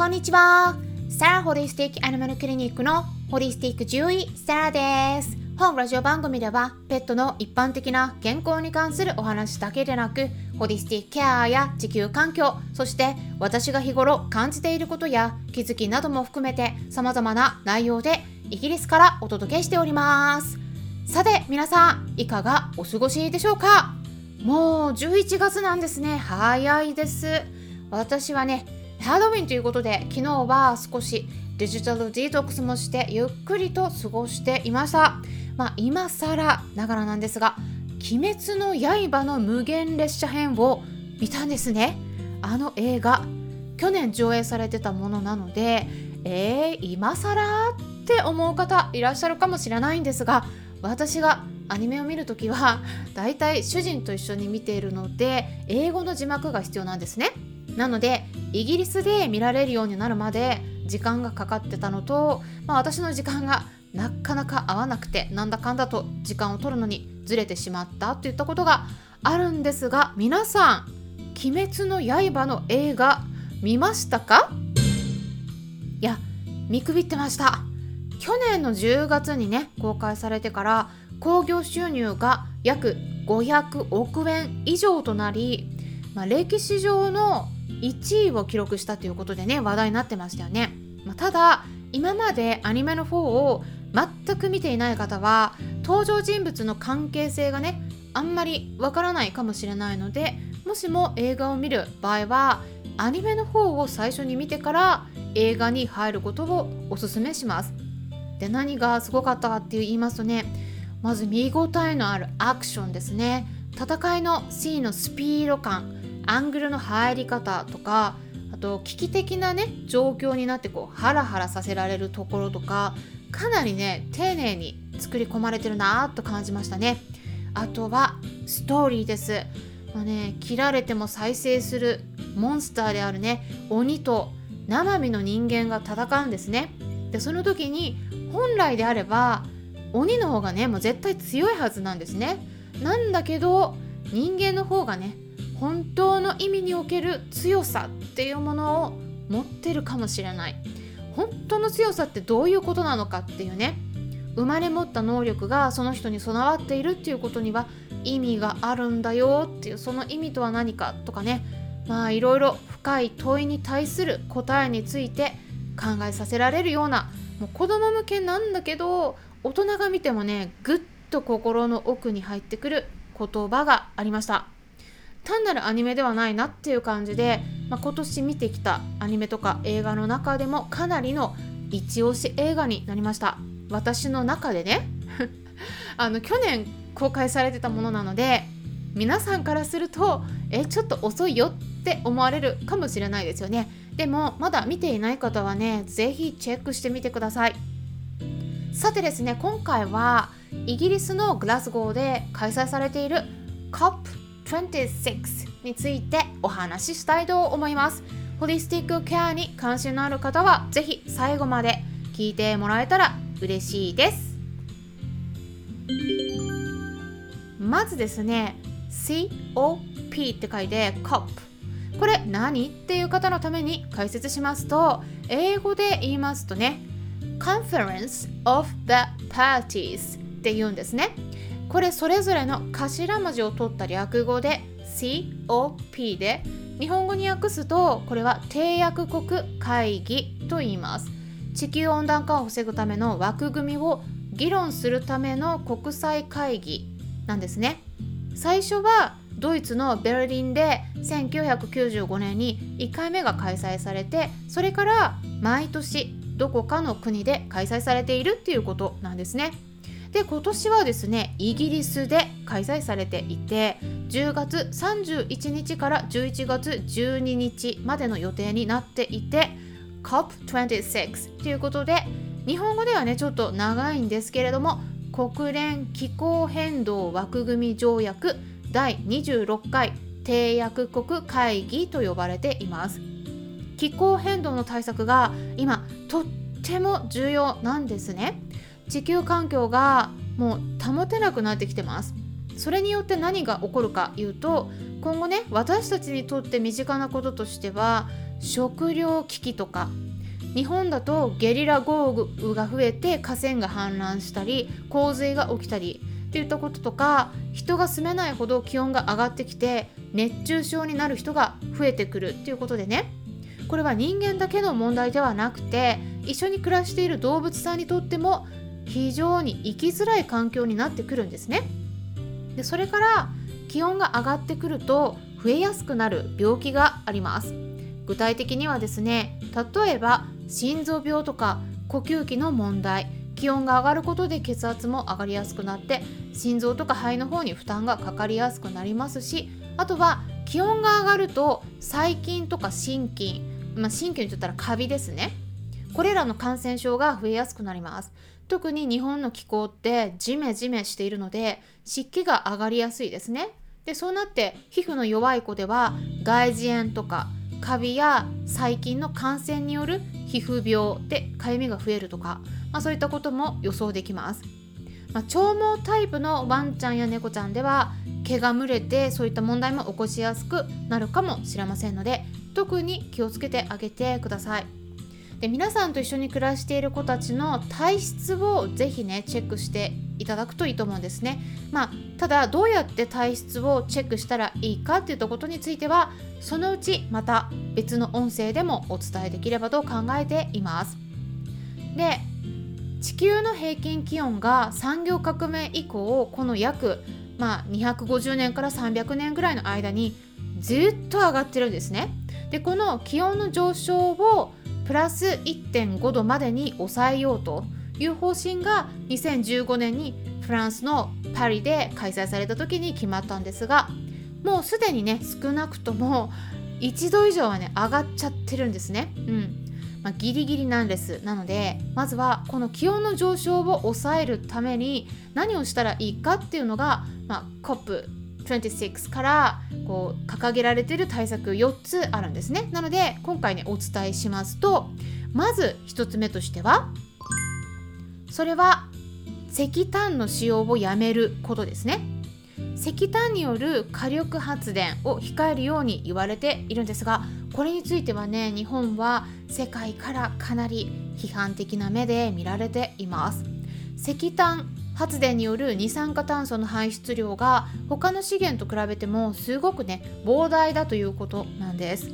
こんにちは。サラホリスティックアニマルクリニックのホリスティック獣医サラです。本ラジオ番組ではペットの一般的な健康に関するお話だけでなくホリスティックケアや地球環境そして私が日頃感じていることや気づきなども含めて様々な内容でイギリスからお届けしておりますさて皆さんいかがお過ごしでしょうか？もう11月なんですね早いです私はねハロウィンということで昨日は少しデジタルディトックスもしてゆっくりと過ごしていました。まあ今更ながらなんですが鬼滅の刃の無限列車編を見たんですね。あの映画去年上映されてたものなのでえー、今更って思う方いらっしゃるかもしれないんですが私がアニメを見るときはだいたい主人と一緒に見ているので英語の字幕が必要なんですね。なのでイギリスで見られるようになるまで時間がかかってたのと、まあ、私の時間がなかなか合わなくてなんだかんだと時間を取るのにずれてしまったといったことがあるんですが皆さん「鬼滅の刃」の映画見ましたか？いや見くびってました。去年の10月にね公開されてから興行収入が約500億円以上となり、まあ、歴史上の1位を記録したということでね話題になってましたよね、まあ、ただ今までアニメの方を全く見ていない方は登場人物の関係性がねあんまりわからないかもしれないのでもしも映画を見る場合はアニメの方を最初に見てから映画に入ることをおすすめします。で何がすごかったかって言いますとねまず見応えのあるアクションですね。戦いのシーンのスピード感。アングルの入り方とかあと危機的なね状況になってこうハラハラさせられるところとかかなりね丁寧に作り込まれてるなと感じましたね。あとはストーリーです、まあね、切られても再生するモンスターであるね鬼と生身の人間が戦うんですね。でその時に本来であれば鬼の方がねもう絶対強いはずなんですね。なんだけど人間の方がね本当の意味における強さっていうものを持ってるかもしれない。本当の強さってどういうことなのかっていうね。生まれ持った能力がその人に備わっているっていうことには意味があるんだよっていう。その意味とは何かとかね。まあいろいろ深い問いに対する答えについて考えさせられるような。もう子供向けなんだけど大人が見てもねぐっと心の奥に入ってくる言葉がありました。単なるアニメではないなっていう感じで、まあ、今年見てきたアニメとか映画の中でもかなりの一押し映画になりました。私の中でね あの去年公開されてたものなので皆さんからするとえちょっと遅いよって思われるかもしれないですよね。でもまだ見ていない方はね是非チェックしてみてください。さてですね今回はイギリスのグラスゴーで開催されている26についてお話ししたいと思います。ホリスティックケアに関心のある方はぜひ最後まで聞いてもらえたら嬉しいです。まずですね COP って書いて COP これ何っていう方のために解説しますと英語で言いますとね Conference of the Parties って言うんですね。これそれぞれの頭文字を取った略語で COP で日本語に訳すとこれは締約国会議と言います地球温暖化を防ぐための枠組みを議論するための国際会議なんですね最初はドイツのベルリンで1995年に1回目が開催されてそれから毎年どこかの国で開催されているっていうことなんですね。で今年はですねイギリスで開催されていて10月31日から11月12日までの予定になっていて COP26 ということで日本語ではねちょっと長いんですけれども国連気候変動枠組み条約第26回締約国会議と呼ばれています。気候変動の対策が今とっても重要なんですね。地球環境がもう保てなくなってきてます。それによって何が起こるかいうと今後ね私たちにとって身近なこととしては食糧危機とか日本だとゲリラ豪雨が増えて河川が氾濫したり洪水が起きたりっていったこととか人が住めないほど気温が上がってきて熱中症になる人が増えてくるっていうことでねこれは人間だけの問題ではなくて一緒に暮らしている動物さんにとっても非常に生きづらい環境になってくるんですね。でそれから気温が上がってくると増えやすくなる病気があります。具体的にはですね例えば心臓病とか呼吸器の問題気温が上がることで血圧も上がりやすくなって心臓とか肺の方に負担がかかりやすくなりますしあとは気温が上がると細菌とか心筋、まあ、心筋と言ったらカビですねこれらの感染症が増えやすくなります特に日本の気候ってジメジメしているので湿気が上がりやすいですね。でそうなって皮膚の弱い子では外耳炎とかカビや細菌の感染による皮膚病でかゆみが増えるとか、まあ、そういったことも予想できます、まあ、長毛タイプのワンちゃんや猫ちゃんでは毛が蒸れてそういった問題も起こしやすくなるかもしれませんので特に気をつけてあげてください。で皆さんと一緒に暮らしている子たちの体質をぜひねチェックしていただくといいと思うんですね。まあ、ただどうやって体質をチェックしたらいいかっていったことについてはそのうちまた別の音声でもお伝えできればと考えています。で地球の平均気温が産業革命以降この約、まあ、250年から300年ぐらいの間にずっと上がってるんですね。でこの気温の上昇をプラス1.5度までに抑えようという方針が2015年にフランスのパリで開催された時に決まったんですがもうすでにね少なくとも1度以上はね上がっちゃってるんですね。うんまあ、ギリギリなんですなのでまずはこの気温の上昇を抑えるために何をしたらいいかっていうのが、まあ、26からこう掲げられている対策4つあるんですね。なので今回ねお伝えしますとまず1つ目としてはそれは石炭の使用をやめることですね。石炭による火力発電を控えるように言われているんですがこれについてはね日本は世界からかなり批判的な目で見られています。石炭発電による二酸化炭素の排出量が他の資源と比べてもすごくね膨大だということなんです。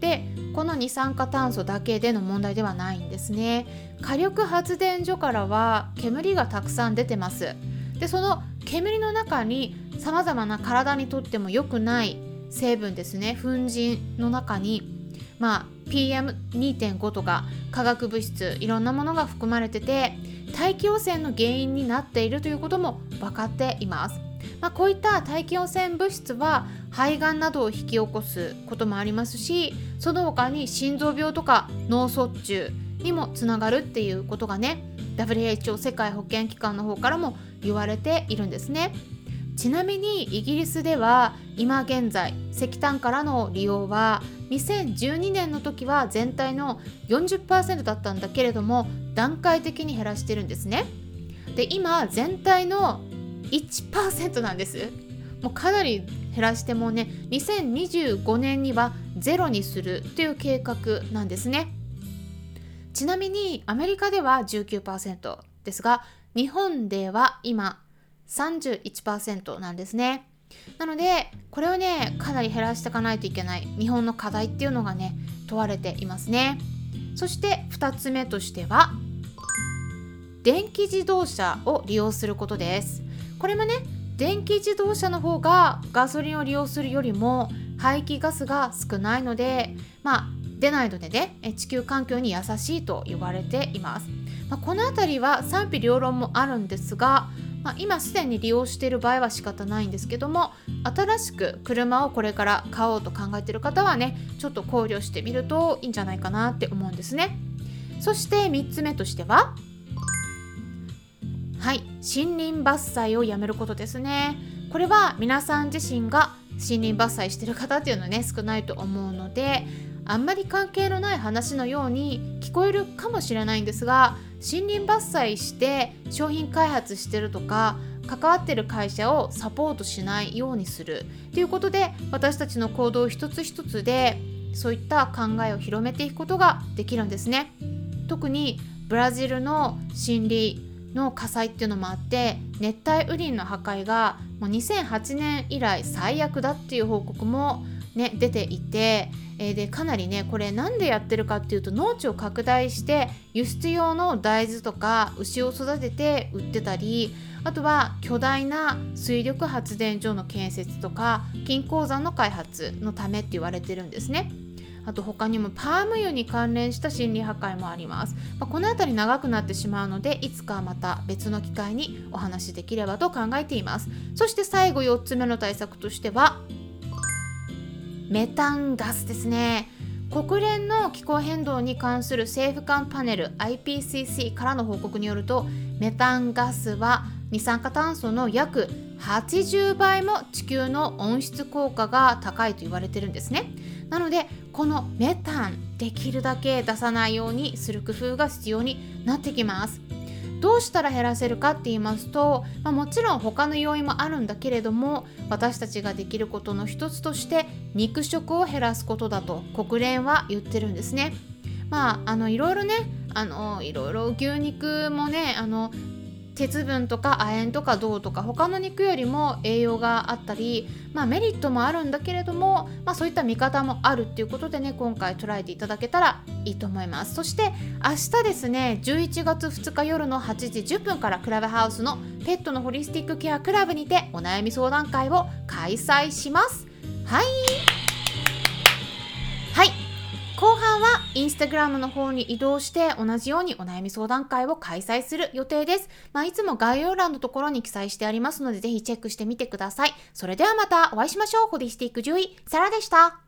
でこの二酸化炭素だけでの問題ではないんですね。火力発電所からは煙がたくさん出てます。でその煙の中にさまざまな体にとっても良くない成分ですね粉塵の中にまあ PM2.5 とか化学物質いろんなものが含まれてて大気汚染の原因になっているということも分かっています。まあ、こういった大気汚染物質は肺がんなどを引き起こすこともありますしその他に心臓病とか脳卒中にもつながるっていうことがね WHO 世界保健機関の方からも言われているんですね。ちなみにイギリスでは今現在石炭からの利用は2012年の時は全体の40%だったんだけれども段階的に減らしてるんですね。で今全体の1%なんです。もうかなり減らしてもね2025年にはゼロにするという計画なんですね。ちなみにアメリカでは19%ですが日本では今31%なんですね。なのでこれをねかなり減らしていかないといけない日本の課題っていうのがね問われていますね。そして2つ目としては電気自動車を利用することです。これもね電気自動車の方がガソリンを利用するよりも排気ガスが少ないのでまあ出ないのでね地球環境に優しいと言われています、まあ、この辺りは賛否両論もあるんですがまあ、今すでに利用している場合は仕方ないんですけども新しく車をこれから買おうと考えている方はねちょっと考慮してみるといいんじゃないかなって思うんですね。そして3つ目としてははい森林伐採をやめることですね。これは皆さん自身が森林伐採してる方っていうのはね少ないと思うのであんまり関係のない話のように聞こえるかもしれないんですが森林伐採して商品開発してるとか関わってる会社をサポートしないようにする。ということで私たちの行動一つ一つでそういった考えを広めていくことができるんですね。特にブラジルの森林の火災っていうのもあって熱帯雨林の破壊がもう2008年以来最悪だっていう報告も、ね、出ていて、えー、でかなりねこれ何でやってるかっていうと農地を拡大して輸出用の大豆とか牛を育てて売ってたりあとは巨大な水力発電所の建設とか金鉱山の開発のためって言われてるんですね。あと他にもパーム油に関連した心理破壊もあります、まあ、この辺り長くなってしまうのでいつかまた別の機会にお話しできればと考えています。そして最後4つ目の対策としてはメタンガスですね。国連の気候変動に関する政府間パネル IPCC からの報告によるとメタンガスは二酸化炭素の約80倍も地球の温室効果が高いと言われてるんですね。なのでこのメタンできるだけ出さないようにする工夫が必要になってきます。どうしたら減らせるかって言いますと、まあ、もちろん他の要因もあるんだけれども私たちができることの一つとして肉食を減らすことだと国連は言ってるんですね。まあ、あのいろいろねあのいろいろ牛肉もねあの鉄分とか亜鉛とか銅とか他の肉よりも栄養があったり、まあ、メリットもあるんだけれども、まあ、そういった見方もあるっていうことでね今回捉えていただけたらいいと思います。そして明日ですね11月2日夜の8時10分からクラブハウスのペットのホリスティックケアクラブにてお悩み相談会を開催します。はい。後半はインスタグラムの方に移動して同じようにお悩み相談会を開催する予定です。まあ、いつも概要欄のところに記載してありますのでぜひチェックしてみてください。それではまたお会いしましょう。ホリスティック獣医、サラでした。